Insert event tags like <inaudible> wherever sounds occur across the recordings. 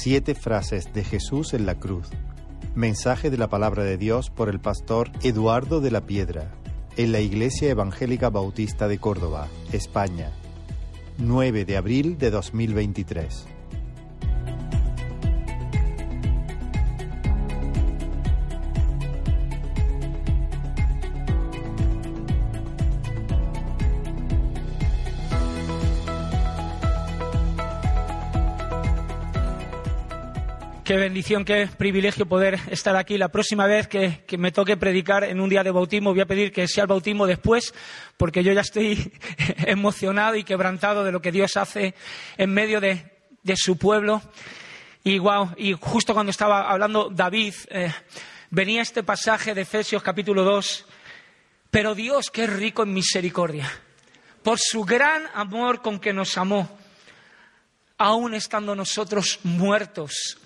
Siete frases de Jesús en la cruz. Mensaje de la palabra de Dios por el pastor Eduardo de la Piedra, en la Iglesia Evangélica Bautista de Córdoba, España. 9 de abril de 2023. Qué bendición, qué privilegio poder estar aquí. La próxima vez que, me toque predicar en un día de bautismo, voy a pedir que sea el bautismo después, porque yo ya estoy <laughs> emocionado y quebrantado de lo que Dios hace en medio de, su pueblo. Y, y justo cuando estaba hablando David, eh, venía este pasaje de Efesios capítulo 2. Pero Dios, que es rico en misericordia, por su gran amor con que nos amó, aun estando nosotros muertos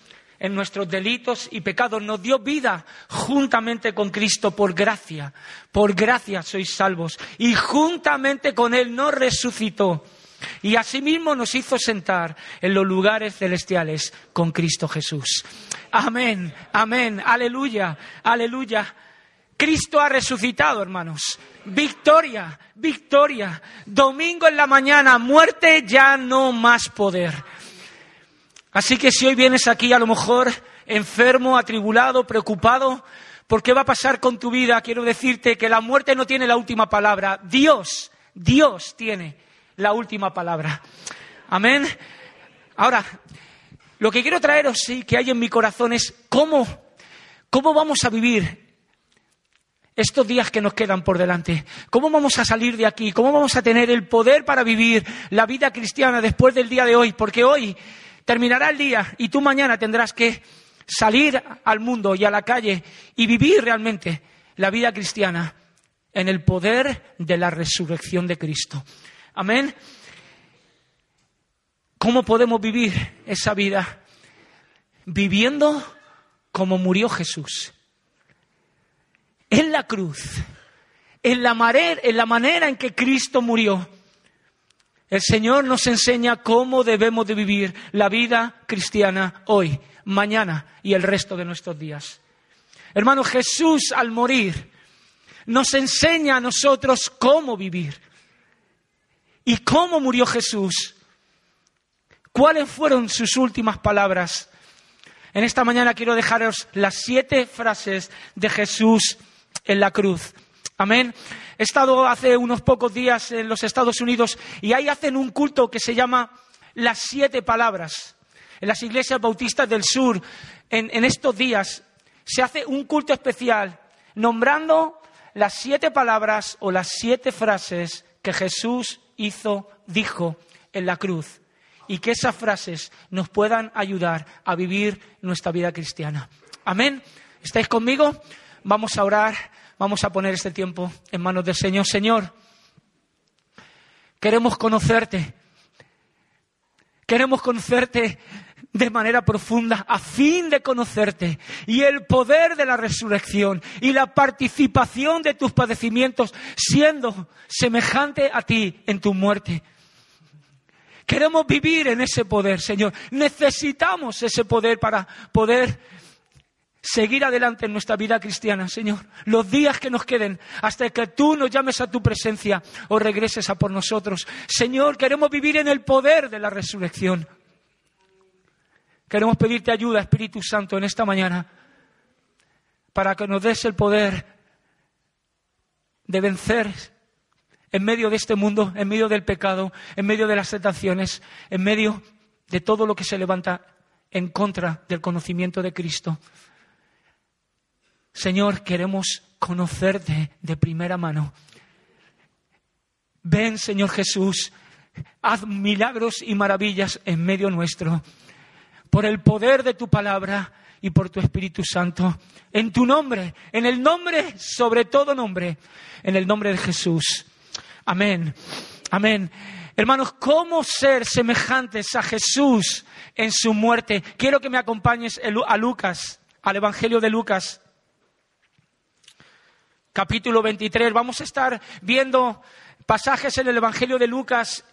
en nuestros delitos y pecados, nos dio vida juntamente con Cristo por gracia. Por gracia sois salvos. Y juntamente con Él nos resucitó. Y asimismo nos hizo sentar en los lugares celestiales con Cristo Jesús. Amén, amén, aleluya, aleluya. Cristo ha resucitado, hermanos. Victoria, victoria. Domingo en la mañana, muerte ya no más poder. Así que si hoy vienes aquí a lo mejor enfermo, atribulado, preocupado, ¿por qué va a pasar con tu vida? Quiero decirte que la muerte no tiene la última palabra. Dios, Dios tiene la última palabra. Amén. Ahora, lo que quiero traeros sí que hay en mi corazón es cómo, cómo vamos a vivir estos días que nos quedan por delante. ¿Cómo vamos a salir de aquí? ¿Cómo vamos a tener el poder para vivir la vida cristiana después del día de hoy? Porque hoy Terminará el día y tú mañana tendrás que salir al mundo y a la calle y vivir realmente la vida cristiana en el poder de la resurrección de Cristo. Amén. ¿Cómo podemos vivir esa vida? Viviendo como murió Jesús. En la cruz, en la, en la manera en que Cristo murió el Señor nos enseña cómo debemos de vivir la vida cristiana hoy, mañana y el resto de nuestros días. Hermano, Jesús al morir nos enseña a nosotros cómo vivir. ¿Y cómo murió Jesús? ¿Cuáles fueron sus últimas palabras? En esta mañana quiero dejaros las siete frases de Jesús en la cruz. Amén. He estado hace unos pocos días en los Estados Unidos y ahí hacen un culto que se llama las siete palabras. En las iglesias bautistas del sur, en, estos días, se hace un culto especial nombrando las siete palabras o las siete frases que Jesús hizo, dijo en la cruz y que esas frases nos puedan ayudar a vivir nuestra vida cristiana. Amén. ¿Estáis conmigo? Vamos a orar. Vamos a poner este tiempo en manos del Señor. Señor, queremos conocerte. Queremos conocerte de manera profunda a fin de conocerte y el poder de la resurrección y la participación de tus padecimientos siendo semejante a ti en tu muerte. Queremos vivir en ese poder, Señor. Necesitamos ese poder para poder seguir adelante en nuestra vida cristiana, Señor. Los días que nos queden hasta que tú nos llames a tu presencia o regreses a por nosotros. Señor, queremos vivir en el poder de la resurrección. Queremos pedirte ayuda, Espíritu Santo, en esta mañana para que nos des el poder de vencer en medio de este mundo, en medio del pecado, en medio de las tentaciones, en medio de todo lo que se levanta en contra del conocimiento de Cristo. Señor, queremos conocerte de primera mano. Ven, Señor Jesús, haz milagros y maravillas en medio nuestro, por el poder de tu palabra y por tu Espíritu Santo, en tu nombre, en el nombre, sobre todo nombre, en el nombre de Jesús. Amén. Amén. Hermanos, ¿cómo ser semejantes a Jesús en su muerte? Quiero que me acompañes a Lucas, al Evangelio de Lucas, capítulo 23. Vamos a estar viendo pasajes en el Evangelio de Lucas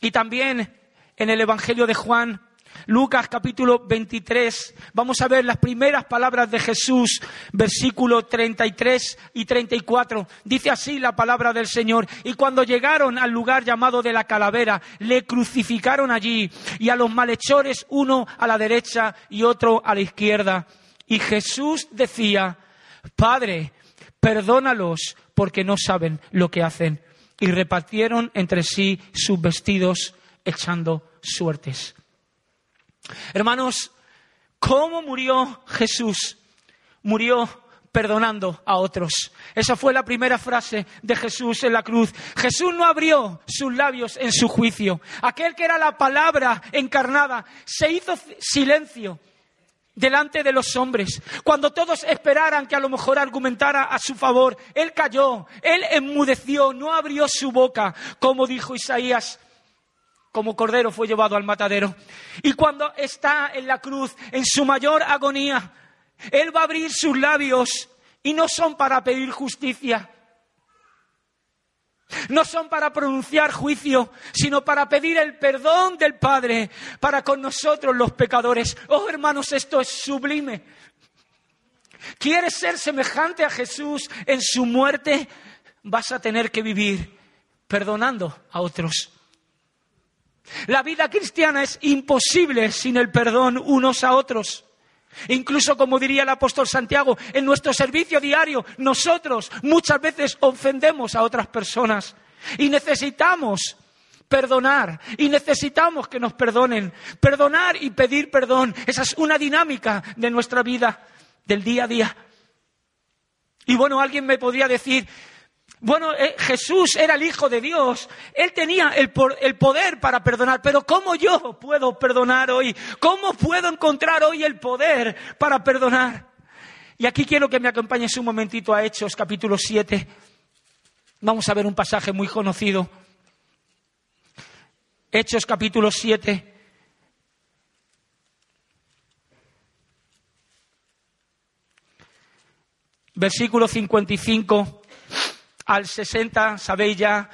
y también en el Evangelio de Juan. Lucas capítulo 23, vamos a ver las primeras palabras de Jesús, versículo 33 y 34. Dice así la palabra del Señor. Y cuando llegaron al lugar llamado de la calavera, le crucificaron allí y a los malhechores uno a la derecha y otro a la izquierda. Y Jesús decía, Padre, perdónalos porque no saben lo que hacen. Y repartieron entre sí sus vestidos echando suertes. Hermanos, ¿cómo murió Jesús? Murió perdonando a otros. Esa fue la primera frase de Jesús en la cruz. Jesús no abrió sus labios en su juicio. Aquel que era la palabra encarnada se hizo silencio delante de los hombres. Cuando todos esperaran que a lo mejor argumentara a su favor, Él cayó, Él enmudeció, no abrió su boca, como dijo Isaías como cordero fue llevado al matadero. Y cuando está en la cruz, en su mayor agonía, Él va a abrir sus labios y no son para pedir justicia. No son para pronunciar juicio, sino para pedir el perdón del Padre para con nosotros los pecadores. Oh hermanos, esto es sublime. ¿Quieres ser semejante a Jesús en su muerte? Vas a tener que vivir perdonando a otros. La vida cristiana es imposible sin el perdón unos a otros. Incluso, como diría el apóstol Santiago, en nuestro servicio diario nosotros muchas veces ofendemos a otras personas y necesitamos perdonar y necesitamos que nos perdonen. Perdonar y pedir perdón, esa es una dinámica de nuestra vida, del día a día. Y bueno, alguien me podría decir, bueno, eh, Jesús era el Hijo de Dios, Él tenía el, el, poder para perdonar, pero ¿cómo yo puedo perdonar hoy? ¿Cómo puedo encontrar hoy el poder para perdonar? Y aquí quiero que me acompañes un momentito a Hechos capítulo 7. Vamos a ver un pasaje muy conocido. Hechos capítulo 7. Versículo 55 al 60, sabéis ya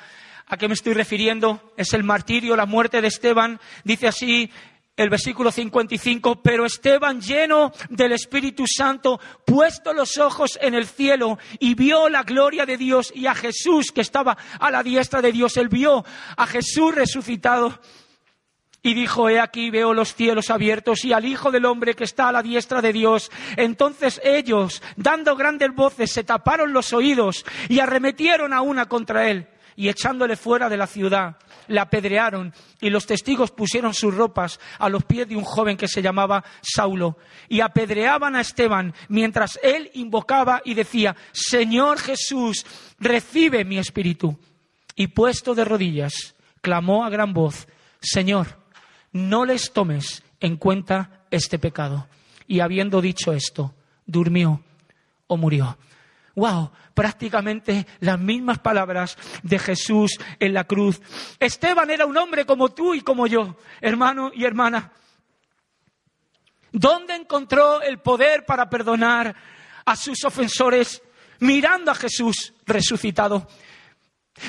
a qué me estoy refiriendo, es el martirio, la muerte de Esteban, dice así el versículo 55, pero Esteban lleno del Espíritu Santo, puesto los ojos en el cielo y vio la gloria de Dios y a Jesús que estaba a la diestra de Dios, él vio a Jesús resucitado y dijo, he aquí veo los cielos abiertos y al Hijo del Hombre que está a la diestra de Dios. Entonces ellos, dando grandes voces, se taparon los oídos y arremetieron a una contra él y echándole fuera de la ciudad, le apedrearon y los testigos pusieron sus ropas a los pies de un joven que se llamaba Saulo y apedreaban a Esteban mientras él invocaba y decía, Señor Jesús, recibe mi espíritu. Y puesto de rodillas, clamó a gran voz, Señor, no les tomes en cuenta este pecado. Y habiendo dicho esto, durmió o murió. Wow, prácticamente las mismas palabras de Jesús en la cruz. Esteban era un hombre como tú y como yo, hermano y hermana. ¿Dónde encontró el poder para perdonar a sus ofensores? Mirando a Jesús resucitado,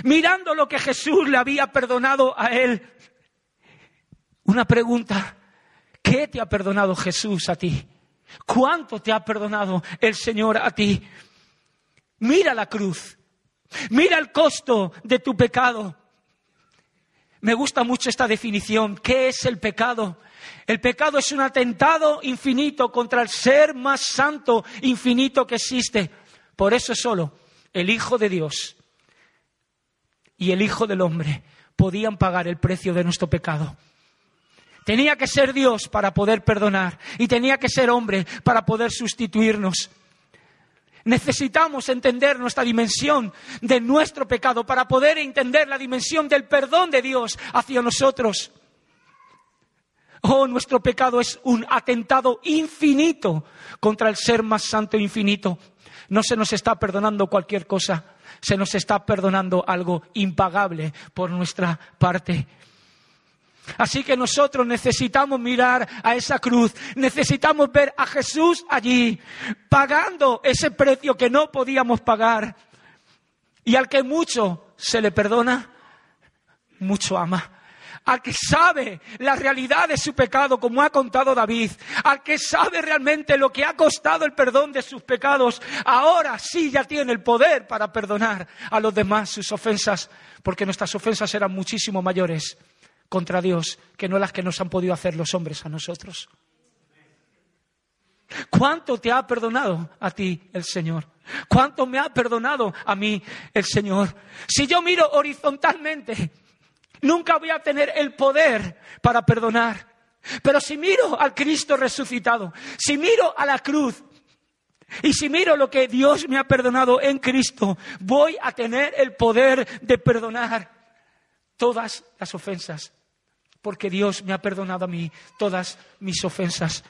mirando lo que Jesús le había perdonado a él una pregunta, ¿qué te ha perdonado Jesús a ti? ¿Cuánto te ha perdonado el Señor a ti? Mira la cruz, mira el costo de tu pecado. Me gusta mucho esta definición. ¿Qué es el pecado? El pecado es un atentado infinito contra el ser más santo, infinito que existe. Por eso solo el Hijo de Dios y el Hijo del Hombre podían pagar el precio de nuestro pecado. Tenía que ser Dios para poder perdonar y tenía que ser hombre para poder sustituirnos. Necesitamos entender nuestra dimensión de nuestro pecado para poder entender la dimensión del perdón de Dios hacia nosotros. Oh, nuestro pecado es un atentado infinito contra el ser más santo e infinito. No se nos está perdonando cualquier cosa, se nos está perdonando algo impagable por nuestra parte. Así que nosotros necesitamos mirar a esa cruz, necesitamos ver a Jesús allí, pagando ese precio que no podíamos pagar. Y al que mucho se le perdona, mucho ama. al que sabe la realidad de su pecado, como ha contado David, al que sabe realmente lo que ha costado el perdón de sus pecados, ahora sí ya tiene el poder para perdonar a los demás sus ofensas, porque nuestras ofensas eran muchísimo mayores contra Dios que no las que nos han podido hacer los hombres a nosotros. ¿Cuánto te ha perdonado a ti el Señor? ¿Cuánto me ha perdonado a mí el Señor? Si yo miro horizontalmente, nunca voy a tener el poder para perdonar. Pero si miro al Cristo resucitado, si miro a la cruz, y si miro lo que Dios me ha perdonado en Cristo, voy a tener el poder de perdonar todas las ofensas, porque Dios me ha perdonado a mí todas mis ofensas.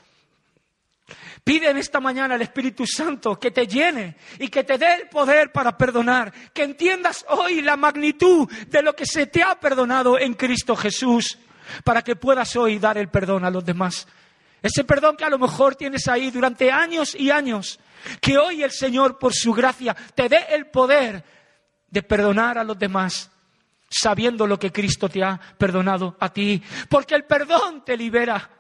Pide en esta mañana al Espíritu Santo que te llene y que te dé el poder para perdonar, que entiendas hoy la magnitud de lo que se te ha perdonado en Cristo Jesús, para que puedas hoy dar el perdón a los demás. Ese perdón que a lo mejor tienes ahí durante años y años, que hoy el Señor, por su gracia, te dé el poder de perdonar a los demás, sabiendo lo que Cristo te ha perdonado a ti, porque el perdón te libera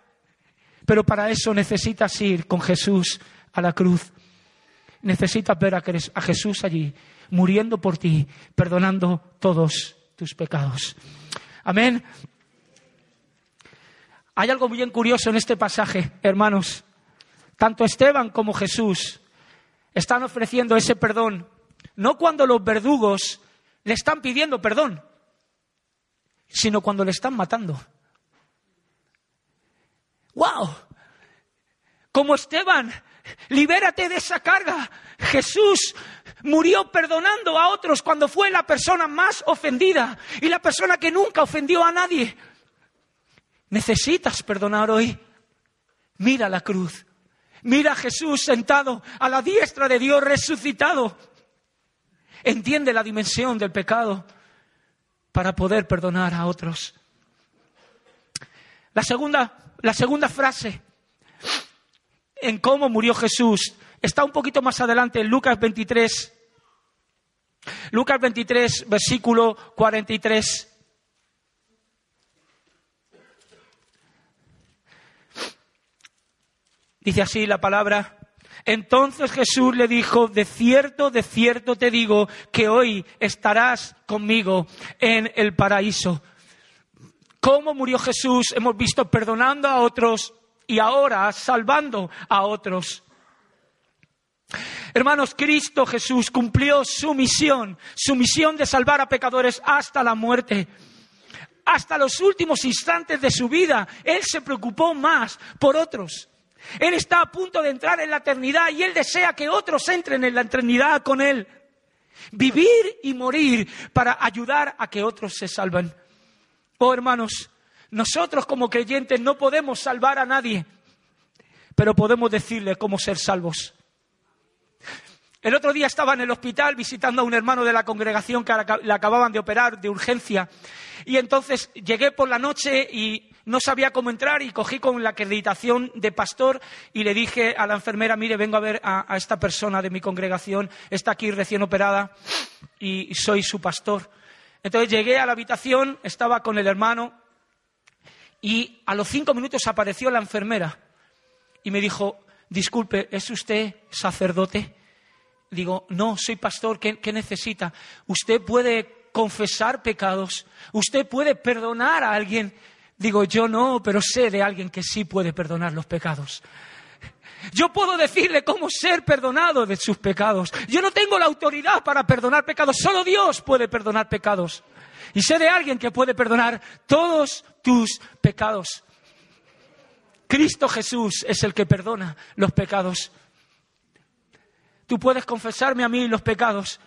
pero para eso necesitas ir con Jesús a la cruz. Necesitas ver a Jesús allí, muriendo por ti, perdonando todos tus pecados. Amén. Hay algo muy curioso en este pasaje, hermanos. Tanto Esteban como Jesús están ofreciendo ese perdón, no cuando los verdugos le están pidiendo perdón, sino cuando le están matando. ¡Wow! Como Esteban, libérate de esa carga. Jesús murió perdonando a otros cuando fue la persona más ofendida y la persona que nunca ofendió a nadie. Necesitas perdonar hoy. Mira la cruz. Mira a Jesús sentado a la diestra de Dios resucitado. Entiende la dimensión del pecado para poder perdonar a otros. La segunda la segunda frase en cómo murió Jesús está un poquito más adelante en Lucas 23. Lucas 23, versículo 43. Dice así la palabra. Entonces Jesús le dijo, de cierto, de cierto te digo que hoy estarás conmigo en el paraíso cómo murió Jesús, hemos visto perdonando a otros y ahora salvando a otros. Hermanos, Cristo Jesús cumplió su misión, su misión de salvar a pecadores hasta la muerte. Hasta los últimos instantes de su vida, Él se preocupó más por otros. Él está a punto de entrar en la eternidad y Él desea que otros entren en la eternidad con Él. Vivir y morir para ayudar a que otros se salven. Oh hermanos, nosotros como creyentes no podemos salvar a nadie, pero podemos decirle cómo ser salvos. El otro día estaba en el hospital visitando a un hermano de la congregación que le acababan de operar de urgencia. Y entonces llegué por la noche y no sabía cómo entrar y cogí con la acreditación de pastor y le dije a la enfermera, mire, vengo a ver a, a esta persona de mi congregación, está aquí recién operada y soy su pastor. Entonces llegué a la habitación, estaba con el hermano y a los cinco minutos apareció la enfermera y me dijo, disculpe, ¿es usted sacerdote? Digo, no, soy pastor, ¿qué, necesita? ¿Usted puede confesar pecados? ¿Usted puede perdonar a alguien? Digo, yo no, pero sé de alguien que sí puede perdonar los pecados. Yo puedo decirle cómo ser perdonado de sus pecados. Yo no tengo la autoridad para perdonar pecados. Solo Dios puede perdonar pecados. Y sé de alguien que puede perdonar todos tus pecados. Cristo Jesús es el que perdona los pecados. Tú puedes confesarme a mí los pecados,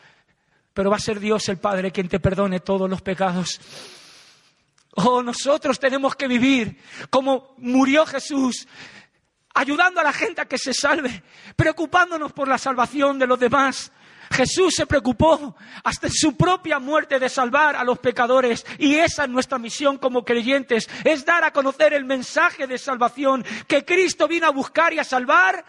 pero va a ser Dios el Padre quien te perdone todos los pecados. Oh, nosotros tenemos que vivir como murió Jesús, ayudando a la gente a que se salve, preocupándonos por la salvación de los demás. Jesús se preocupó hasta su propia muerte de salvar a los pecadores y esa es nuestra misión como creyentes, es dar a conocer el mensaje de salvación que Cristo vino a buscar y a salvar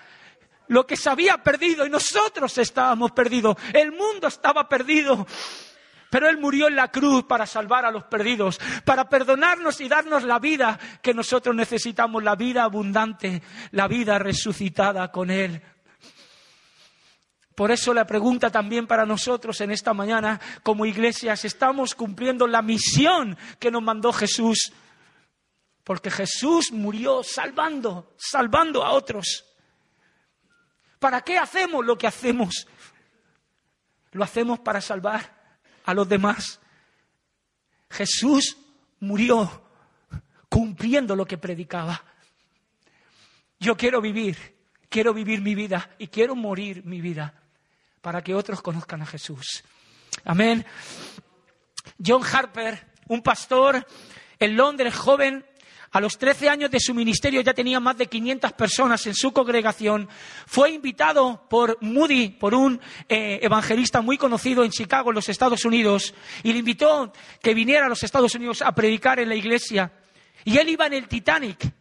lo que se había perdido y nosotros estábamos perdidos, el mundo estaba perdido. Pero Él murió en la cruz para salvar a los perdidos, para perdonarnos y darnos la vida que nosotros necesitamos, la vida abundante, la vida resucitada con Él. Por eso la pregunta también para nosotros en esta mañana como iglesias, ¿estamos cumpliendo la misión que nos mandó Jesús? Porque Jesús murió salvando, salvando a otros. ¿Para qué hacemos lo que hacemos? Lo hacemos para salvar a los demás. Jesús murió cumpliendo lo que predicaba. Yo quiero vivir, quiero vivir mi vida y quiero morir mi vida para que otros conozcan a Jesús. Amén. John Harper, un pastor en Londres, joven, a los 13 años de su ministerio ya tenía más de 500 personas en su congregación. Fue invitado por Moody, por un eh, evangelista muy conocido en Chicago, en los Estados Unidos, y le invitó que viniera a los Estados Unidos a predicar en la iglesia. Y él iba en el Titanic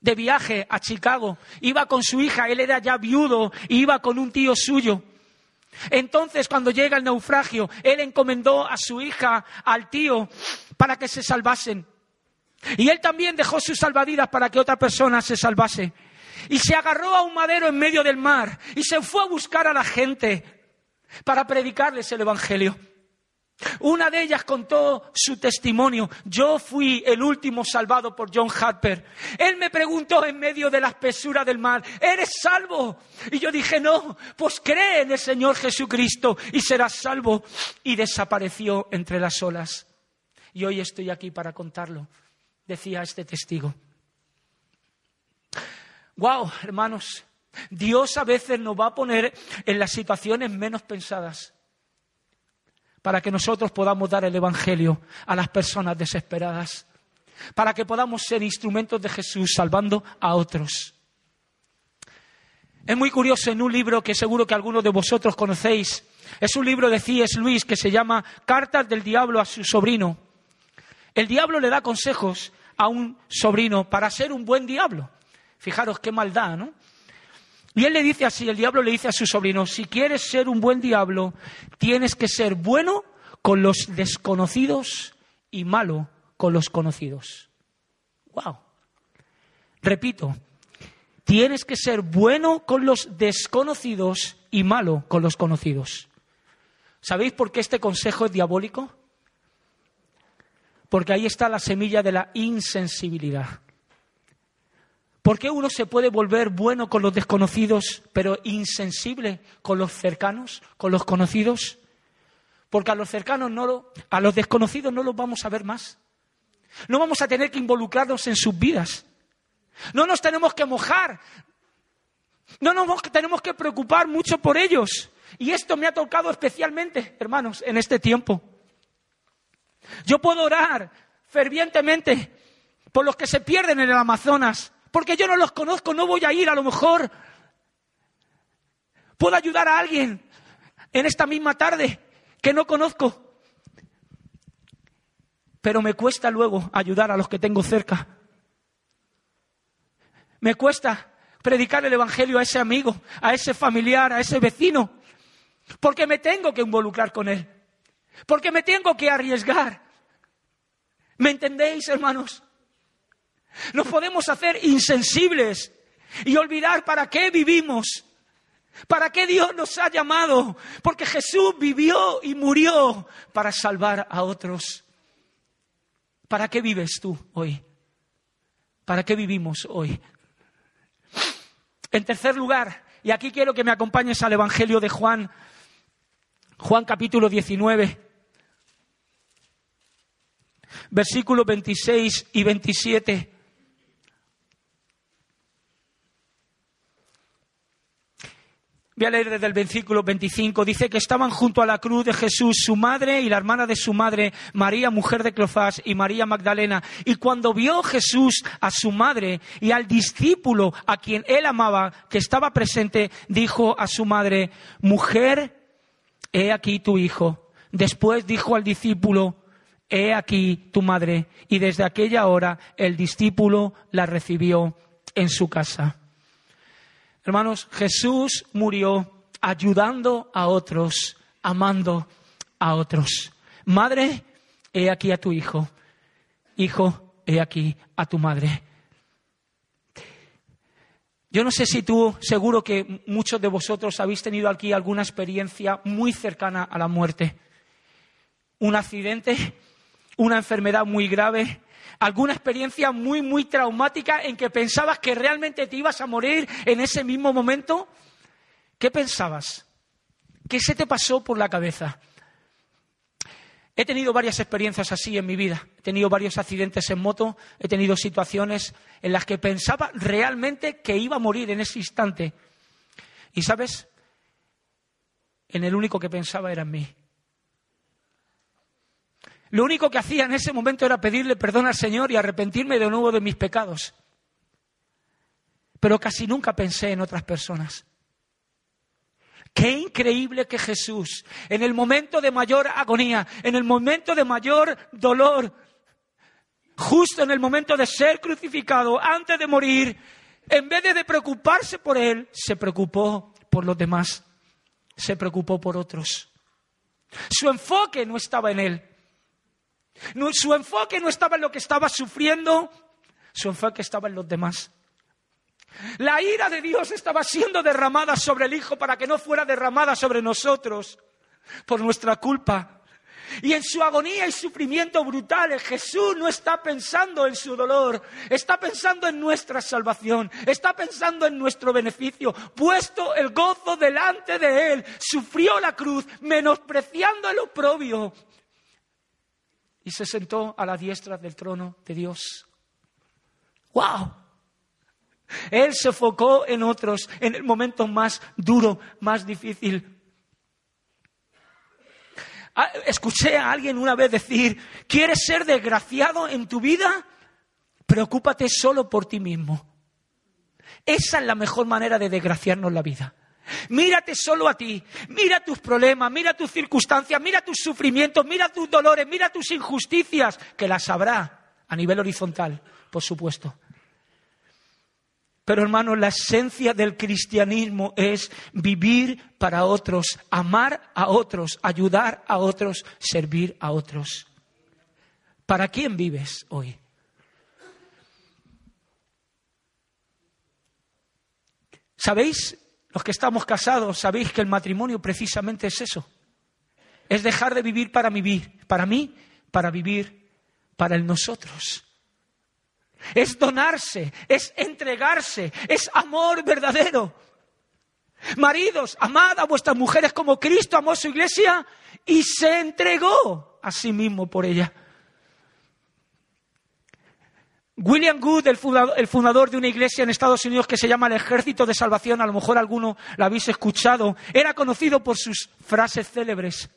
de viaje a Chicago. Iba con su hija, él era ya viudo, y iba con un tío suyo. Entonces, cuando llega el naufragio, él encomendó a su hija, al tío, para que se salvasen. Y él también dejó sus salvavidas para que otra persona se salvase. Y se agarró a un madero en medio del mar y se fue a buscar a la gente para predicarles el Evangelio. Una de ellas contó su testimonio. Yo fui el último salvado por John Harper. Él me preguntó en medio de la espesura del mar, ¿eres salvo? Y yo dije, no, pues cree en el Señor Jesucristo y serás salvo. Y desapareció entre las olas. Y hoy estoy aquí para contarlo decía este testigo. Wow, hermanos, Dios a veces nos va a poner en las situaciones menos pensadas para que nosotros podamos dar el Evangelio a las personas desesperadas, para que podamos ser instrumentos de Jesús salvando a otros. Es muy curioso en un libro que seguro que algunos de vosotros conocéis. Es un libro de C.S. Luis que se llama Cartas del Diablo a su sobrino. El diablo le da consejos a un sobrino para ser un buen diablo. Fijaros qué maldad, ¿no? Y él le dice así, el diablo le dice a su sobrino, si quieres ser un buen diablo, tienes que ser bueno con los desconocidos y malo con los conocidos. Wow. Repito, tienes que ser bueno con los desconocidos y malo con los conocidos. ¿Sabéis por qué este consejo es diabólico? Porque ahí está la semilla de la insensibilidad. ¿Por qué uno se puede volver bueno con los desconocidos, pero insensible con los cercanos, con los conocidos? Porque a los cercanos no a los desconocidos no los vamos a ver más. No vamos a tener que involucrarnos en sus vidas. No nos tenemos que mojar. No nos tenemos que preocupar mucho por ellos. Y esto me ha tocado especialmente, hermanos, en este tiempo. Yo puedo orar fervientemente por los que se pierden en el Amazonas, porque yo no los conozco, no voy a ir a lo mejor. Puedo ayudar a alguien en esta misma tarde que no conozco, pero me cuesta luego ayudar a los que tengo cerca. Me cuesta predicar el Evangelio a ese amigo, a ese familiar, a ese vecino, porque me tengo que involucrar con él. Porque me tengo que arriesgar. ¿Me entendéis, hermanos? Nos podemos hacer insensibles y olvidar para qué vivimos, para qué Dios nos ha llamado, porque Jesús vivió y murió para salvar a otros. ¿Para qué vives tú hoy? ¿Para qué vivimos hoy? En tercer lugar, y aquí quiero que me acompañes al Evangelio de Juan, Juan capítulo 19 versículos 26 y 27. Voy a leer desde el versículo 25. Dice que estaban junto a la cruz de Jesús su madre y la hermana de su madre, María, mujer de Clofás, y María Magdalena. Y cuando vio Jesús a su madre y al discípulo a quien él amaba, que estaba presente, dijo a su madre, mujer, he aquí tu hijo. Después dijo al discípulo, he aquí tu madre. Y desde aquella hora el discípulo la recibió en su casa. Hermanos, Jesús murió ayudando a otros, amando a otros. Madre, he aquí a tu hijo. Hijo, he aquí a tu madre. Yo no sé si tú, seguro que muchos de vosotros habéis tenido aquí alguna experiencia muy cercana a la muerte. Un accidente, una enfermedad muy grave, alguna experiencia muy, muy traumática en que pensabas que realmente te ibas a morir en ese mismo momento. ¿Qué pensabas? ¿Qué se te pasó por la cabeza? He tenido varias experiencias así en mi vida. He tenido varios accidentes en moto, he tenido situaciones en las que pensaba realmente que iba a morir en ese instante. Y sabes, en el único que pensaba era en mí. Lo único que hacía en ese momento era pedirle perdón al Señor y arrepentirme de nuevo de mis pecados. Pero casi nunca pensé en otras personas. Qué increíble que Jesús, en el momento de mayor agonía, en el momento de mayor dolor, justo en el momento de ser crucificado, antes de morir, en vez de preocuparse por él, se preocupó por los demás, se preocupó por otros. Su enfoque no estaba en él. Su enfoque no estaba en lo que estaba sufriendo, su enfoque estaba en los demás. La ira de Dios estaba siendo derramada sobre el Hijo para que no fuera derramada sobre nosotros por nuestra culpa. Y en su agonía y sufrimiento brutales, Jesús no está pensando en su dolor, está pensando en nuestra salvación, está pensando en nuestro beneficio. Puesto el gozo delante de Él, sufrió la cruz, menospreciando el oprobio, y se sentó a la diestra del trono de Dios. ¡Wow! Él se enfocó en otros en el momento más duro, más difícil. Ah, escuché a alguien una vez decir, ¿quieres ser desgraciado en tu vida? Preocúpate solo por ti mismo. Esa es la mejor manera de desgraciarnos la vida. Mírate solo a ti, mira tus problemas, mira tus circunstancias, mira tus sufrimientos, mira tus dolores, mira tus injusticias, que las habrá a nivel horizontal, por supuesto. Pero hermanos, la esencia del cristianismo es vivir para otros, amar a otros, ayudar a otros, servir a otros. ¿Para quién vives hoy? ¿Sabéis? Los que estamos casados, sabéis que el matrimonio precisamente es eso. Es dejar de vivir para vivir, para mí, para vivir para el nosotros es donarse, es entregarse, es amor verdadero. Maridos, amad a vuestras mujeres como Cristo amó su iglesia y se entregó a sí mismo por ella. William Good, el fundador, de una iglesia en Estados Unidos que se llama el Ejército de Salvación, a lo mejor alguno la habéis escuchado, era conocido por sus frases célebres.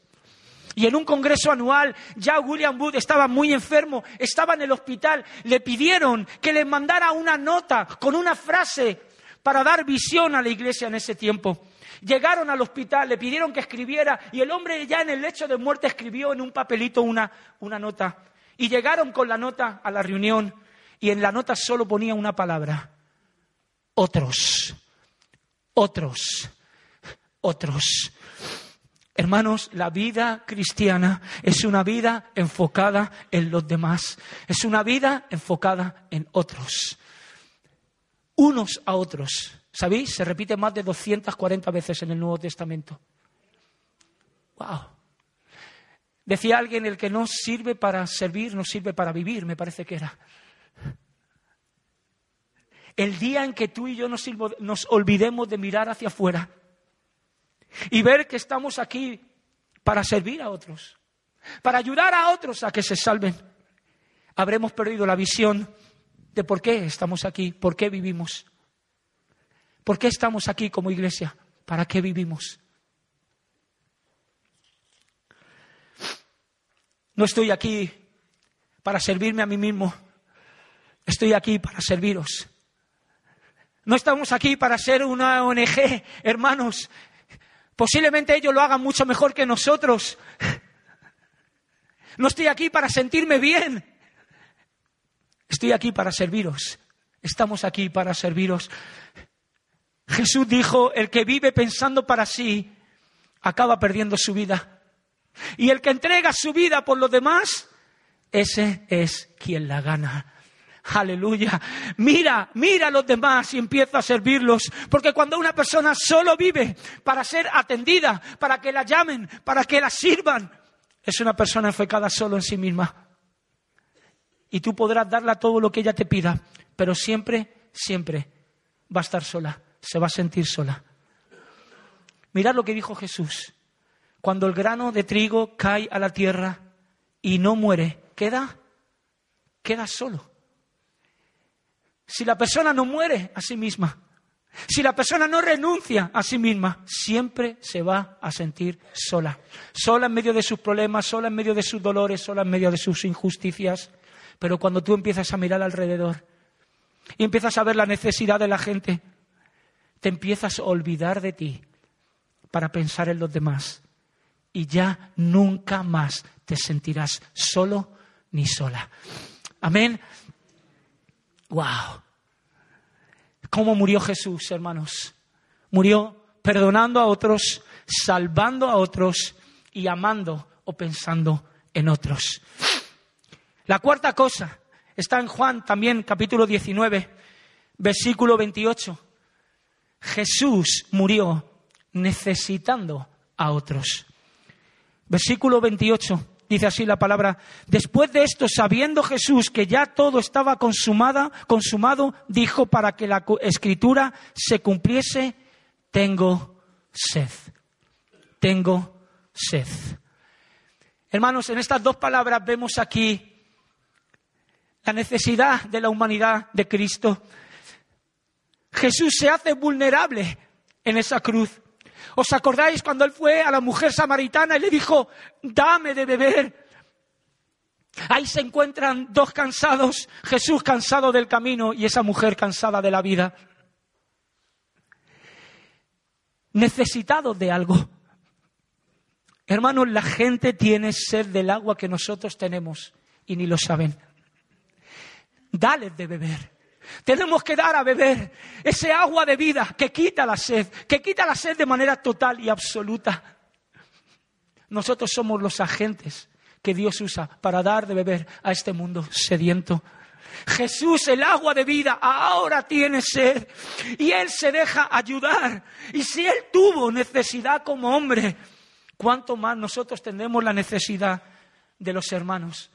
Y en un congreso anual ya William Booth estaba muy enfermo, estaba en el hospital, le pidieron que le mandara una nota con una frase para dar visión a la iglesia en ese tiempo. Llegaron al hospital, le pidieron que escribiera y el hombre ya en el lecho de muerte escribió en un papelito una, una nota. Y llegaron con la nota a la reunión y en la nota solo ponía una palabra. Otros, otros, otros. Hermanos, la vida cristiana es una vida enfocada en los demás, es una vida enfocada en otros, unos a otros. ¿Sabéis? Se repite más de 240 veces en el Nuevo Testamento. ¡Wow! Decía alguien, el que no sirve para servir, no sirve para vivir, me parece que era. El día en que tú y yo nos, nos olvidemos de mirar hacia afuera y ver que estamos aquí para servir a otros, para ayudar a otros a que se salven, habremos perdido la visión de por qué estamos aquí, por qué vivimos. ¿Por qué estamos aquí como iglesia? ¿Para qué vivimos? No estoy aquí para servirme a mí mismo. Estoy aquí para serviros. No estamos aquí para ser una ONG, hermanos. Posiblemente ellos lo hagan mucho mejor que nosotros. No estoy aquí para sentirme bien. Estoy aquí para serviros. Estamos aquí para serviros. Jesús dijo, el que vive pensando para sí, acaba perdiendo su vida. Y el que entrega su vida por los demás, ese es quien la gana. Aleluya. Mira, mira a los demás y empieza a servirlos. Porque cuando una persona solo vive para ser atendida, para que la llamen, para que la sirvan, es una persona enfocada solo en sí misma. Y tú podrás darle todo lo que ella te pida, pero siempre, siempre va a estar sola, se va a sentir sola. Mirad lo que dijo Jesús. Cuando el grano de trigo cae a la tierra y no muere, queda, queda solo. Si la persona no muere a sí misma, si la persona no renuncia a sí misma, siempre se va a sentir sola. Sola en medio de sus problemas, sola en medio de sus dolores, sola en medio de sus injusticias. Pero cuando tú empiezas a mirar alrededor y empiezas a ver la necesidad de la gente, te empiezas a olvidar de ti para pensar en los demás. Y ya nunca más te sentirás solo ni sola. Amén. ¡Wow! ¿Cómo murió Jesús, hermanos? Murió perdonando a otros, salvando a otros y amando o pensando en otros. La cuarta cosa está en Juan también, capítulo 19, versículo 28. Jesús murió necesitando a otros. Versículo 28. Dice así la palabra, después de esto, sabiendo Jesús que ya todo estaba consumada, consumado, dijo para que la escritura se cumpliese, tengo sed, tengo sed. Hermanos, en estas dos palabras vemos aquí la necesidad de la humanidad de Cristo. Jesús se hace vulnerable en esa cruz. ¿Os acordáis cuando él fue a la mujer samaritana y le dijo, dame de beber? Ahí se encuentran dos cansados, Jesús cansado del camino y esa mujer cansada de la vida. Necesitados de algo. Hermanos, la gente tiene sed del agua que nosotros tenemos y ni lo saben. Dale de beber. Tenemos que dar a beber ese agua de vida que quita la sed, que quita la sed de manera total y absoluta. Nosotros somos los agentes que Dios usa para dar de beber a este mundo sediento. Jesús, el agua de vida, ahora tiene sed y Él se deja ayudar. Y si Él tuvo necesidad como hombre, ¿cuánto más nosotros tendremos la necesidad de los hermanos,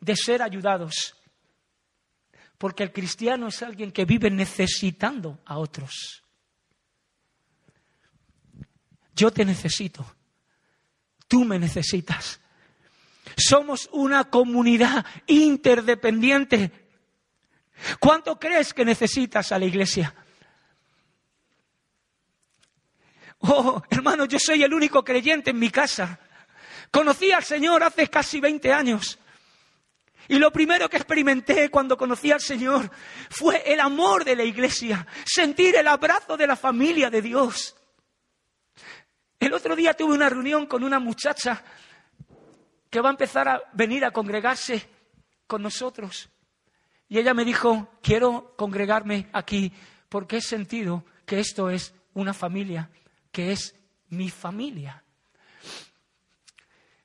de ser ayudados? Porque el cristiano es alguien que vive necesitando a otros. Yo te necesito. Tú me necesitas. Somos una comunidad interdependiente. ¿Cuánto crees que necesitas a la iglesia? Oh, hermano, yo soy el único creyente en mi casa. Conocí al Señor hace casi 20 años. Y lo primero que experimenté cuando conocí al Señor fue el amor de la iglesia, sentir el abrazo de la familia de Dios. El otro día tuve una reunión con una muchacha que va a empezar a venir a congregarse con nosotros. Y ella me dijo, quiero congregarme aquí porque he sentido que esto es una familia, que es mi familia.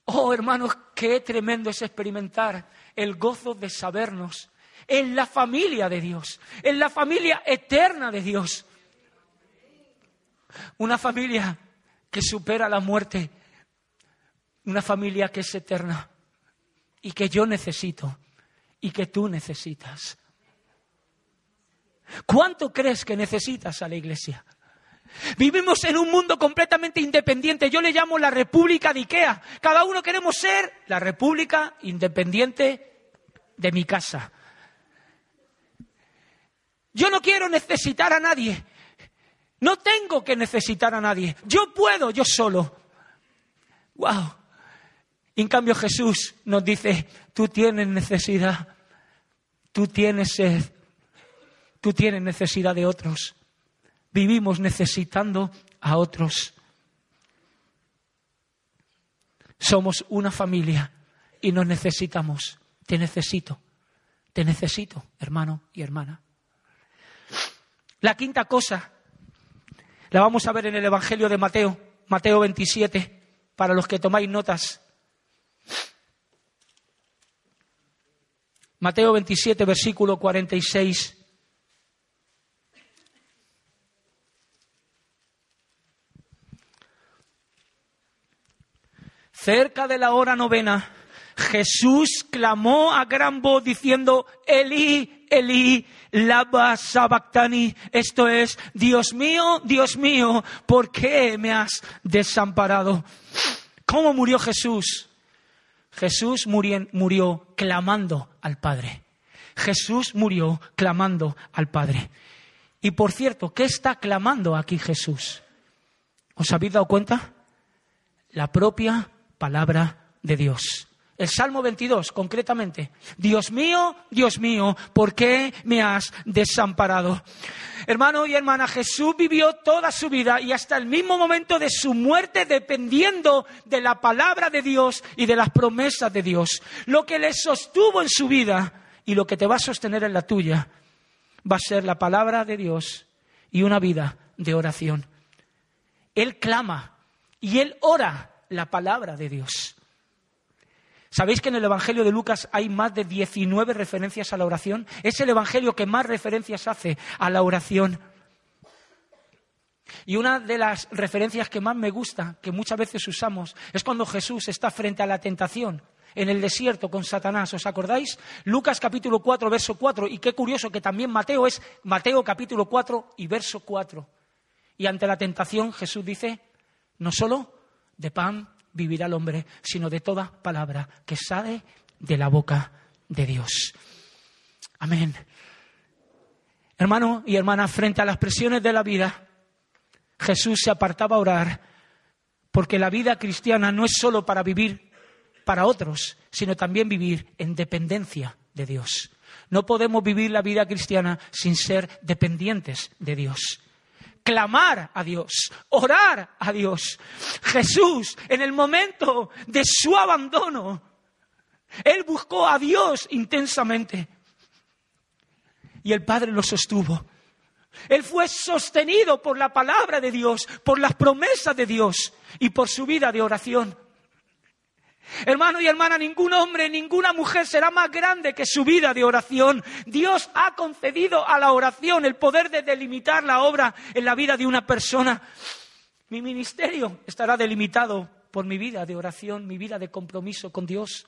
Oh, hermanos, qué tremendo es experimentar el gozo de sabernos en la familia de Dios, en la familia eterna de Dios. Una familia que supera la muerte, una familia que es eterna y que yo necesito y que tú necesitas. ¿Cuánto crees que necesitas a la iglesia? Vivimos en un mundo completamente independiente. Yo le llamo la República de Ikea. Cada uno queremos ser la República independiente de mi casa. Yo no quiero necesitar a nadie. No tengo que necesitar a nadie. Yo puedo, yo solo. ¡Wow! En cambio Jesús nos dice, tú tienes necesidad, tú tienes sed, tú tienes necesidad de otros vivimos necesitando a otros. Somos una familia y nos necesitamos. Te necesito, te necesito, hermano y hermana. La quinta cosa la vamos a ver en el Evangelio de Mateo, Mateo 27, para los que tomáis notas. Mateo 27, versículo 46. Cerca de la hora novena, Jesús clamó a gran voz diciendo, Elí, Elí, lava sabactani, esto es, Dios mío, Dios mío, ¿por qué me has desamparado? ¿Cómo murió Jesús? Jesús murió, murió clamando al Padre. Jesús murió clamando al Padre. Y por cierto, ¿qué está clamando aquí Jesús? ¿Os habéis dado cuenta? La propia palabra de Dios. El Salmo 22, concretamente. Dios mío, Dios mío, ¿por qué me has desamparado? Hermano y hermana, Jesús vivió toda su vida y hasta el mismo momento de su muerte dependiendo de la palabra de Dios y de las promesas de Dios. Lo que le sostuvo en su vida y lo que te va a sostener en la tuya va a ser la palabra de Dios y una vida de oración. Él clama y él ora la palabra de Dios. ¿Sabéis que en el Evangelio de Lucas hay más de 19 referencias a la oración? Es el Evangelio que más referencias hace a la oración. Y una de las referencias que más me gusta, que muchas veces usamos, es cuando Jesús está frente a la tentación en el desierto con Satanás. ¿Os acordáis? Lucas capítulo 4, verso 4. Y qué curioso que también Mateo es Mateo capítulo 4 y verso 4. Y ante la tentación Jesús dice, no solo de pan vivirá el hombre, sino de toda palabra que sale de la boca de Dios. Amén. Hermano y hermana, frente a las presiones de la vida, Jesús se apartaba a orar, porque la vida cristiana no es solo para vivir para otros, sino también vivir en dependencia de Dios. No podemos vivir la vida cristiana sin ser dependientes de Dios clamar a Dios, orar a Dios. Jesús, en el momento de su abandono, Él buscó a Dios intensamente. Y el Padre lo sostuvo. Él fue sostenido por la palabra de Dios, por las promesas de Dios y por su vida de oración. Hermano y hermana, ningún hombre, ninguna mujer será más grande que su vida de oración. Dios ha concedido a la oración el poder de delimitar la obra en la vida de una persona. Mi ministerio estará delimitado por mi vida de oración, mi vida de compromiso con Dios.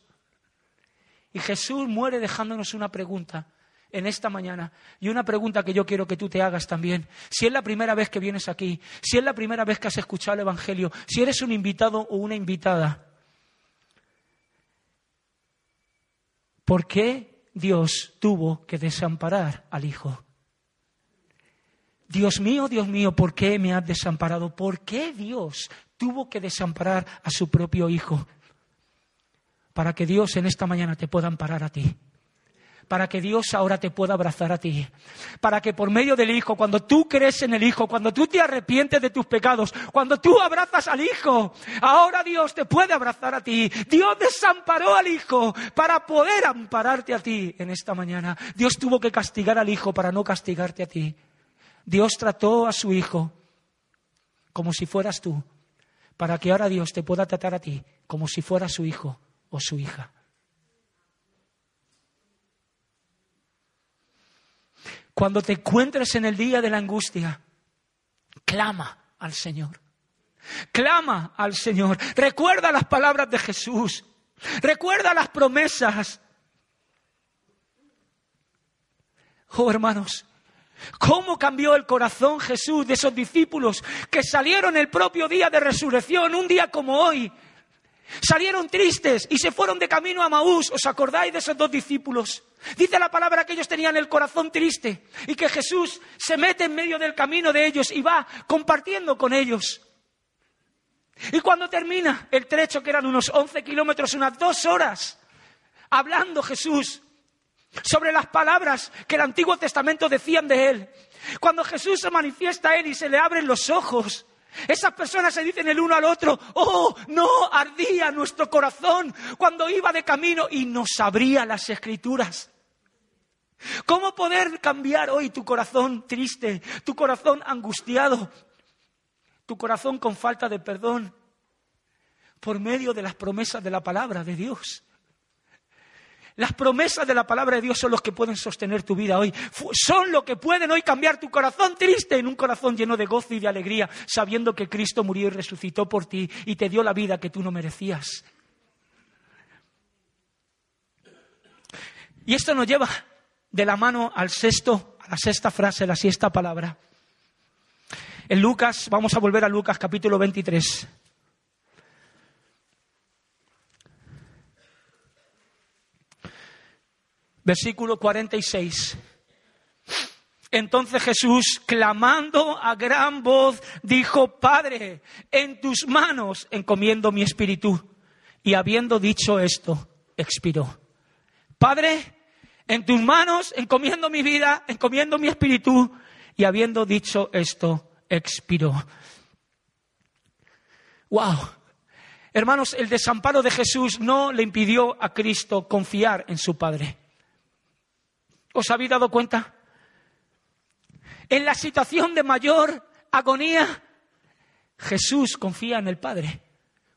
Y Jesús muere dejándonos una pregunta en esta mañana y una pregunta que yo quiero que tú te hagas también. Si es la primera vez que vienes aquí, si es la primera vez que has escuchado el Evangelio, si eres un invitado o una invitada, ¿Por qué Dios tuvo que desamparar al Hijo? Dios mío, Dios mío, ¿por qué me has desamparado? ¿Por qué Dios tuvo que desamparar a su propio Hijo? Para que Dios en esta mañana te pueda amparar a ti para que Dios ahora te pueda abrazar a ti. Para que por medio del Hijo, cuando tú crees en el Hijo, cuando tú te arrepientes de tus pecados, cuando tú abrazas al Hijo, ahora Dios te puede abrazar a ti. Dios desamparó al Hijo para poder ampararte a ti en esta mañana. Dios tuvo que castigar al Hijo para no castigarte a ti. Dios trató a su Hijo como si fueras tú, para que ahora Dios te pueda tratar a ti como si fuera su Hijo o su hija. Cuando te encuentres en el día de la angustia, clama al Señor. Clama al Señor. Recuerda las palabras de Jesús. Recuerda las promesas. Oh hermanos, ¿Cómo cambió el corazón Jesús de esos discípulos que salieron el propio día de resurrección, un día como hoy? Salieron tristes y se fueron de camino a Maús. ¿Os acordáis de esos dos discípulos? Dice la palabra que ellos tenían el corazón triste y que Jesús se mete en medio del camino de ellos y va compartiendo con ellos. Y cuando termina el trecho, que eran unos 11 kilómetros, unas dos horas, hablando Jesús sobre las palabras que el Antiguo Testamento decían de él, cuando Jesús se manifiesta a él y se le abren los ojos, esas personas se dicen el uno al otro, oh, no ardía nuestro corazón cuando iba de camino y nos abría las escrituras. ¿Cómo poder cambiar hoy tu corazón triste, tu corazón angustiado, tu corazón con falta de perdón? por medio de las promesas de la palabra de Dios. Las promesas de la palabra de Dios son los que pueden sostener tu vida hoy. Son los que pueden hoy cambiar tu corazón triste en un corazón lleno de gozo y de alegría, sabiendo que Cristo murió y resucitó por ti y te dio la vida que tú no merecías. Y esto nos lleva de la mano al sexto, a la sexta frase, la sexta palabra. En Lucas, vamos a volver a Lucas capítulo 23. Versículo 46. Entonces Jesús, clamando a gran voz, dijo, Padre, en tus manos encomiendo mi espíritu. Y habiendo dicho esto, expiró. Padre, en tus manos encomiendo mi vida, encomiendo mi espíritu. Y habiendo dicho esto, expiró. ¡Wow! Hermanos, el desamparo de Jesús no le impidió a Cristo confiar en su Padre. ¿Os habéis dado cuenta? En la situación de mayor agonía, Jesús confía en el Padre.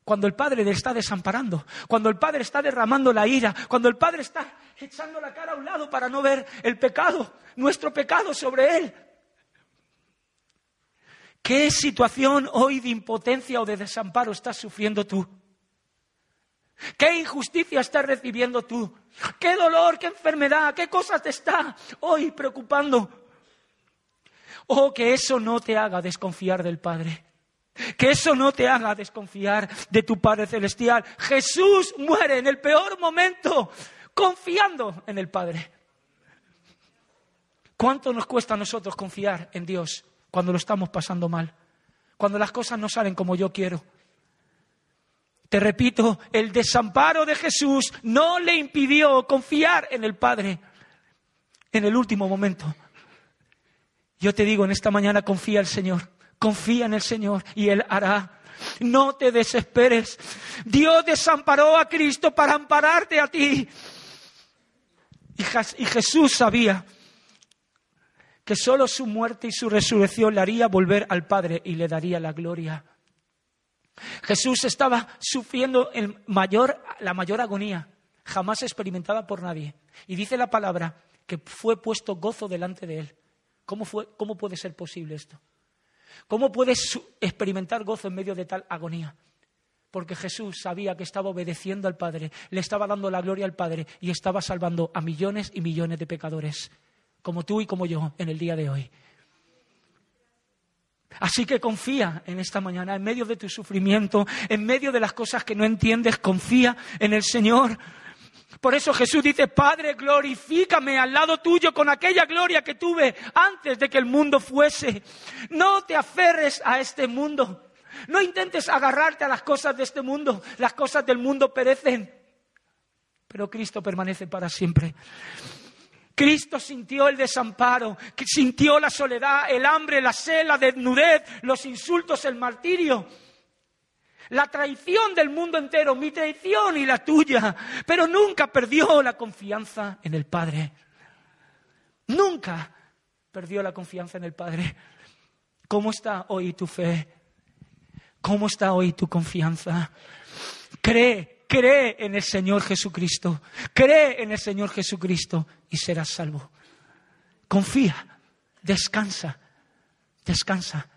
Cuando el Padre le está desamparando, cuando el Padre está derramando la ira, cuando el Padre está echando la cara a un lado para no ver el pecado, nuestro pecado sobre Él. ¿Qué situación hoy de impotencia o de desamparo estás sufriendo tú? ¿Qué injusticia estás recibiendo tú? ¿Qué dolor, qué enfermedad, qué cosas te está hoy preocupando? Oh, que eso no te haga desconfiar del Padre. Que eso no te haga desconfiar de tu Padre Celestial. Jesús muere en el peor momento confiando en el Padre. ¿Cuánto nos cuesta a nosotros confiar en Dios cuando lo estamos pasando mal? Cuando las cosas no salen como yo quiero. Te repito, el desamparo de Jesús no le impidió confiar en el Padre en el último momento. Yo te digo en esta mañana, confía el Señor, confía en el Señor y Él hará. No te desesperes. Dios desamparó a Cristo para ampararte a ti. Y Jesús sabía que solo su muerte y su resurrección le haría volver al Padre y le daría la gloria. Jesús estaba sufriendo la mayor agonía jamás experimentada por nadie. Y dice la palabra que fue puesto gozo delante de él. ¿Cómo, cómo puede ser posible esto? ¿Cómo puedes experimentar gozo en medio de tal agonía? porque Jesús sabía que estaba obedeciendo al Padre, le estaba dando la gloria al Padre y estaba salvando a millones y millones de pecadores, como tú y como yo en el día de hoy. Así que confía en esta mañana, en medio de tu sufrimiento, en medio de las cosas que no entiendes, confía en el Señor. Por eso Jesús dice, Padre, glorifícame al lado tuyo con aquella gloria que tuve antes de que el mundo fuese. No te aferres a este mundo. No intentes agarrarte a las cosas de este mundo. Las cosas del mundo perecen, pero Cristo permanece para siempre. Cristo sintió el desamparo, sintió la soledad, el hambre, la sed, la desnudez, los insultos, el martirio. La traición del mundo entero, mi traición y la tuya, pero nunca perdió la confianza en el Padre. Nunca perdió la confianza en el Padre. ¿Cómo está hoy tu fe? ¿Cómo está hoy tu confianza? Cree, cree en el Señor Jesucristo. Cree en el Señor Jesucristo y serás salvo. Confía, descansa, descansa.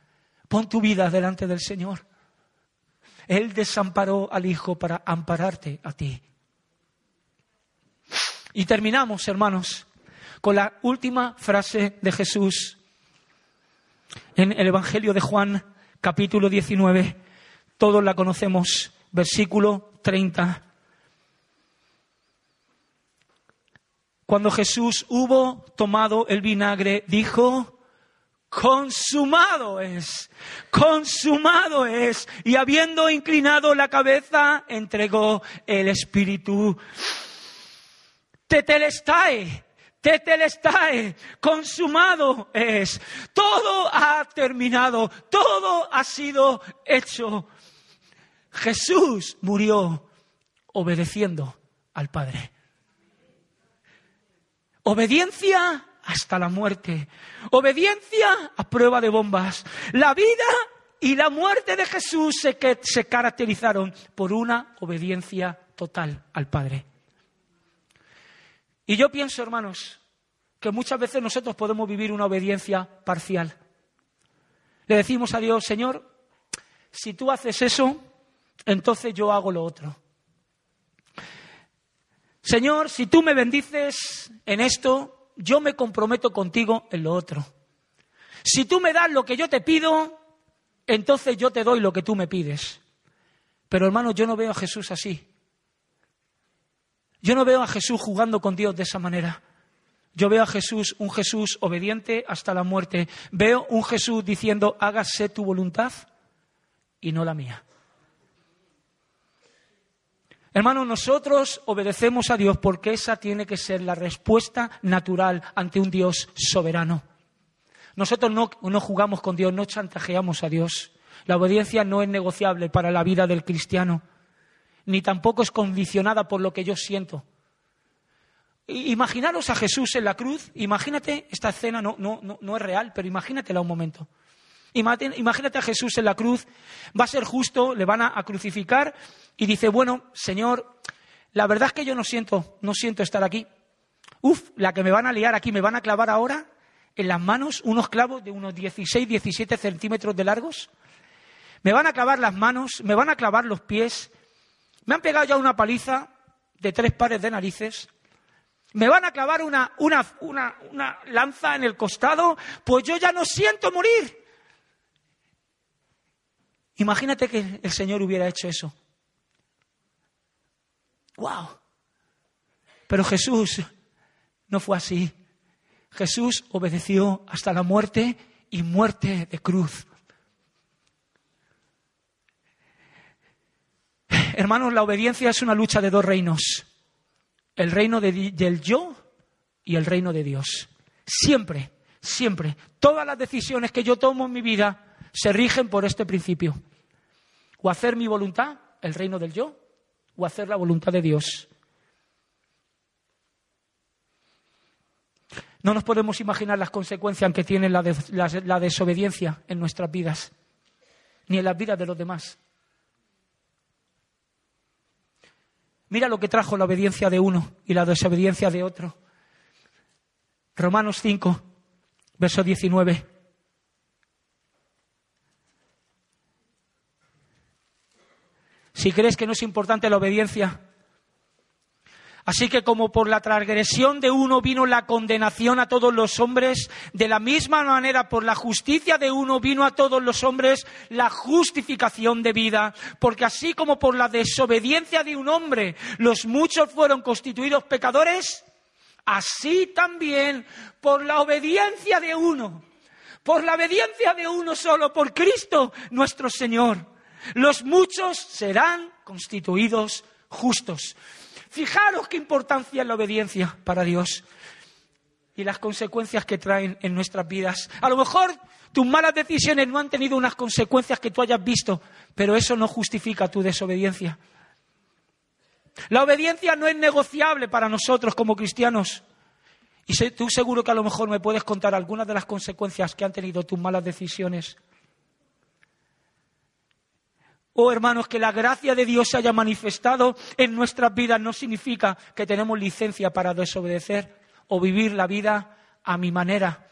Pon tu vida delante del Señor. Él desamparó al Hijo para ampararte a ti. Y terminamos, hermanos, con la última frase de Jesús en el Evangelio de Juan, capítulo 19, todos la conocemos, versículo 30. Cuando Jesús hubo tomado el vinagre, dijo, consumado es, consumado es. Y habiendo inclinado la cabeza, entregó el Espíritu. Tetelestai, Tetelestai, consumado es. Todo ha terminado, todo ha sido hecho. Jesús murió obedeciendo al Padre. Obediencia hasta la muerte. Obediencia a prueba de bombas. La vida y la muerte de Jesús se, se caracterizaron por una obediencia total al Padre. Y yo pienso, hermanos, que muchas veces nosotros podemos vivir una obediencia parcial. Le decimos a Dios, Señor, si tú haces eso, entonces yo hago lo otro. Señor, si tú me bendices en esto, yo me comprometo contigo en lo otro. Si tú me das lo que yo te pido, entonces yo te doy lo que tú me pides. Pero hermano, yo no veo a Jesús así. Yo no veo a Jesús jugando con Dios de esa manera. Yo veo a Jesús, un Jesús obediente hasta la muerte. Veo un Jesús diciendo, hágase tu voluntad y no la mía. Hermanos, nosotros obedecemos a Dios porque esa tiene que ser la respuesta natural ante un Dios soberano. Nosotros no, no, jugamos con Dios, no chantajeamos a Dios. La obediencia no es negociable para la vida del cristiano, ni tampoco es condicionada por lo que yo siento. Imaginaros a Jesús en la cruz, imagínate, esta escena no, no, no es real, pero imagínatela un momento. Imagínate a Jesús en la cruz, va a ser justo, le van a, crucificar y dice, bueno, Señor, la verdad es que yo no siento, no siento estar aquí. Uf, la que me van a liar aquí, me van a clavar ahora en las manos unos clavos de unos 16, 17 centímetros de largos. Me van a clavar las manos, me van a clavar los pies. Me han pegado ya una paliza de tres pares de narices. Me van a clavar una, una, una, una lanza en el costado, pues yo ya no siento morir. Imagínate que el Señor hubiera hecho eso. ¡Wow! Pero Jesús no fue así. Jesús obedeció hasta la muerte y muerte de cruz. Hermanos, la obediencia es una lucha de dos reinos. El reino del yo y el reino de Dios. Siempre, siempre. Todas las decisiones que yo tomo en mi vida se rigen por este principio. O hacer mi voluntad, el reino del yo, o hacer la voluntad de Dios. No nos podemos imaginar las consecuencias que tiene la, la, desobediencia en nuestras vidas, ni en las vidas de los demás. Mira lo que trajo la obediencia de uno y la desobediencia de otro. Romanos 5, verso 19. Si crees que no es importante la obediencia. Así que como por la transgresión de uno vino la condenación a todos los hombres, de la misma manera por la justicia de uno vino a todos los hombres la justificación de vida, porque así como por la desobediencia de un hombre los muchos fueron constituidos pecadores, así también por la obediencia de uno, por la obediencia de uno solo, por Cristo nuestro Señor los muchos serán constituidos justos. Fijaros qué importancia es la obediencia para Dios y las consecuencias que traen en nuestras vidas. A lo mejor tus malas decisiones no han tenido unas consecuencias que tú hayas visto, pero eso no justifica tu desobediencia. La obediencia no es negociable para nosotros como cristianos. Y tú seguro que a lo mejor me puedes contar algunas de las consecuencias que han tenido tus malas decisiones. Oh hermanos, que la gracia de Dios se haya manifestado en nuestras vidas no significa que tenemos licencia para desobedecer o vivir la vida a mi manera.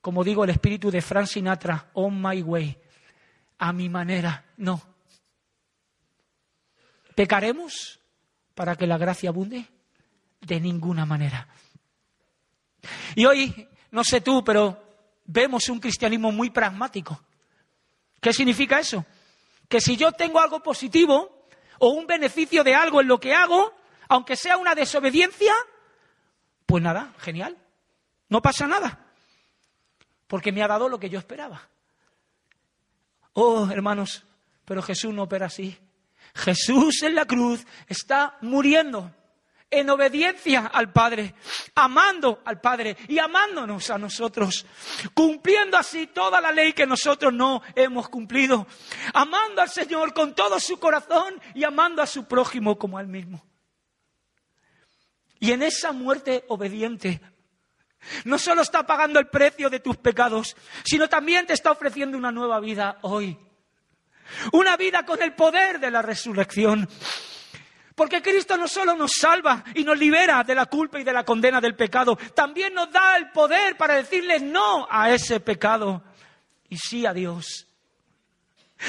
Como digo, el espíritu de Frank Sinatra, on my way, a mi manera. No. ¿Pecaremos para que la gracia abunde? De ninguna manera. Y hoy, no sé tú, pero vemos un cristianismo muy pragmático. ¿Qué significa eso? Que si yo tengo algo positivo o un beneficio de algo en lo que hago, aunque sea una desobediencia, pues nada, genial, no pasa nada, porque me ha dado lo que yo esperaba. Oh, hermanos, pero Jesús no opera así. Jesús en la cruz está muriendo en obediencia al Padre, amando al Padre y amándonos a nosotros, cumpliendo así toda la ley que nosotros no hemos cumplido, amando al Señor con todo su corazón y amando a su prójimo como a él mismo. Y en esa muerte obediente, no solo está pagando el precio de tus pecados, sino también te está ofreciendo una nueva vida hoy, Una vida con el poder de la resurrección. Porque Cristo no solo nos salva y nos libera de la culpa y de la condena del pecado, también nos da el poder para decirle no a ese pecado y sí a Dios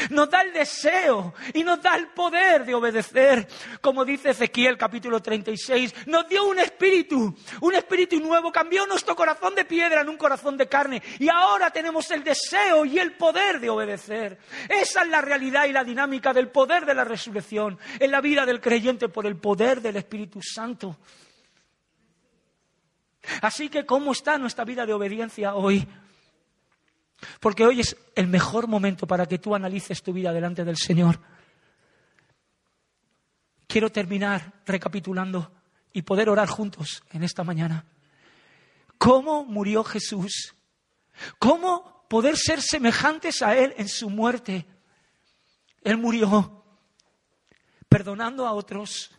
nos da el deseo y nos da el poder de obedecer. Como dice Ezequiel capítulo 36, nos dio un espíritu, un espíritu nuevo, cambió nuestro corazón de piedra en un corazón de carne y ahora tenemos el deseo y el poder de obedecer. Esa es la realidad y la dinámica del poder de la resurrección en la vida del creyente por el poder del Espíritu Santo. Así que, ¿cómo está nuestra vida de obediencia hoy? Porque hoy es el mejor momento para que tú analices tu vida delante del Señor. Quiero terminar recapitulando y poder orar juntos en esta mañana. ¿Cómo murió Jesús? ¿Cómo poder ser semejantes a Él en su muerte? Él murió perdonando a otros,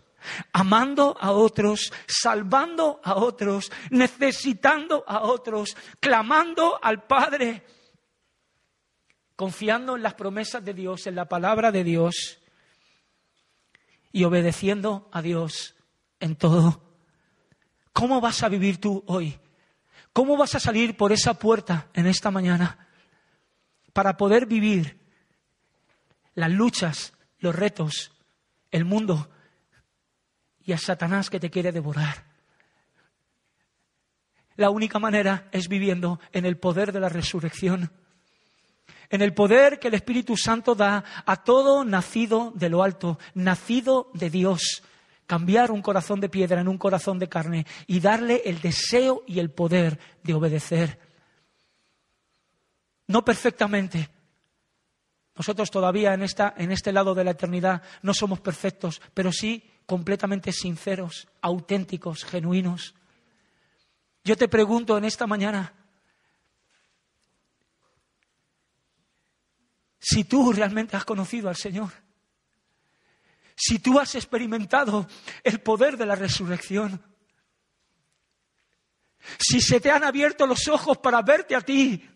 amando a otros, salvando a otros, necesitando a otros, clamando al Padre confiando en las promesas de Dios, en la palabra de Dios y obedeciendo a Dios en todo. ¿Cómo vas a vivir tú hoy? ¿Cómo vas a salir por esa puerta en esta mañana para poder vivir las luchas, los retos, el mundo y a Satanás que te quiere devorar? La única manera es viviendo en el poder de la resurrección en el poder que el Espíritu Santo da a todo nacido de lo alto, nacido de Dios. Cambiar un corazón de piedra en un corazón de carne y darle el deseo y el poder de obedecer. No perfectamente. Nosotros todavía en, esta, en este lado de la eternidad no somos perfectos, pero sí completamente sinceros, auténticos, genuinos. Yo te pregunto en esta mañana, si tú realmente has conocido al Señor, si tú has experimentado el poder de la resurrección, si se te han abierto los ojos para verte a ti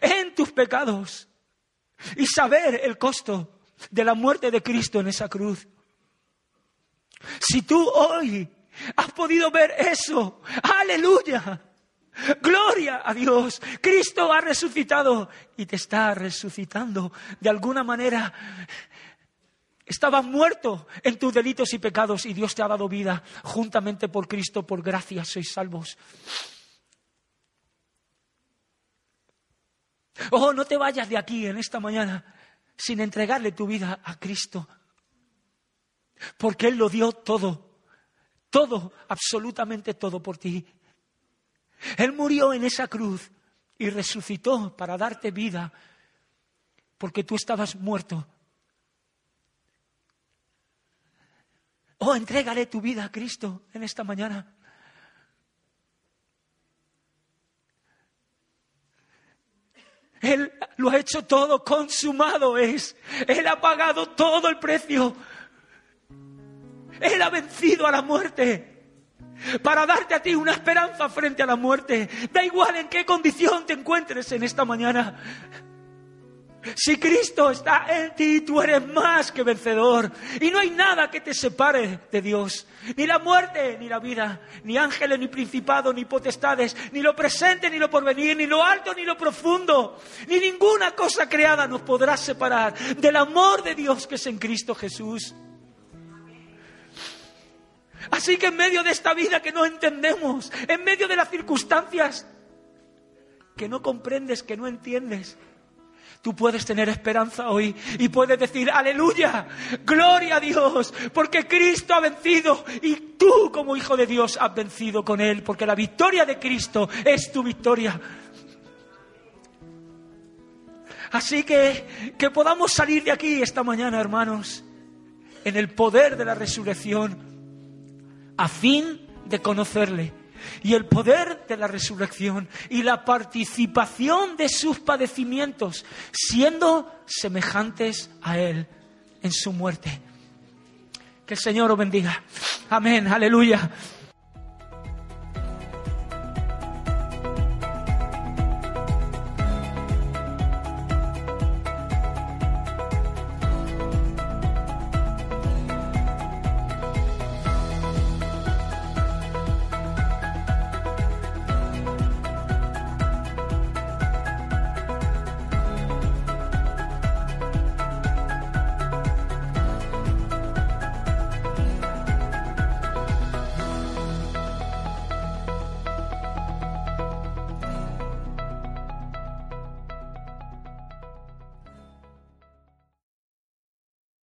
en tus pecados y saber el costo de la muerte de Cristo en esa cruz. Si tú hoy has podido ver eso, aleluya, Gloria a Dios. Cristo ha resucitado y te está resucitando. De alguna manera, estabas muerto en tus delitos y pecados y Dios te ha dado vida. Juntamente por Cristo, por gracia, sois salvos. Oh, no te vayas de aquí en esta mañana sin entregarle tu vida a Cristo. Porque Él lo dio todo. Todo, absolutamente todo por ti. Él murió en esa cruz y resucitó para darte vida porque tú estabas muerto. Oh, entrégale tu vida a Cristo en esta mañana. Él lo ha hecho todo, consumado es. Él ha pagado todo el precio. Él ha vencido a la muerte para darte a ti una esperanza frente a la muerte. Da igual en qué condición te encuentres en esta mañana. Si Cristo está en ti, tú eres más que vencedor. Y no hay nada que te separe de Dios. Ni la muerte, ni la vida, ni ángeles, ni principados, ni potestades, ni lo presente, ni lo porvenir, ni lo alto, ni lo profundo, ni ninguna cosa creada nos podrá separar del amor de Dios que es en Cristo Jesús. Así que en medio de esta vida que no entendemos, en medio de las circunstancias que no comprendes, que no entiendes, tú puedes tener esperanza hoy y puedes decir, aleluya, gloria a Dios, porque Cristo ha vencido y tú como hijo de Dios has vencido con Él, porque la victoria de Cristo es tu victoria. Así que que podamos salir de aquí esta mañana, hermanos, en el poder de la resurrección a fin de conocerle y el poder de la resurrección y la participación de sus padecimientos, siendo semejantes a Él en su muerte. Que el Señor os bendiga. Amén, aleluya.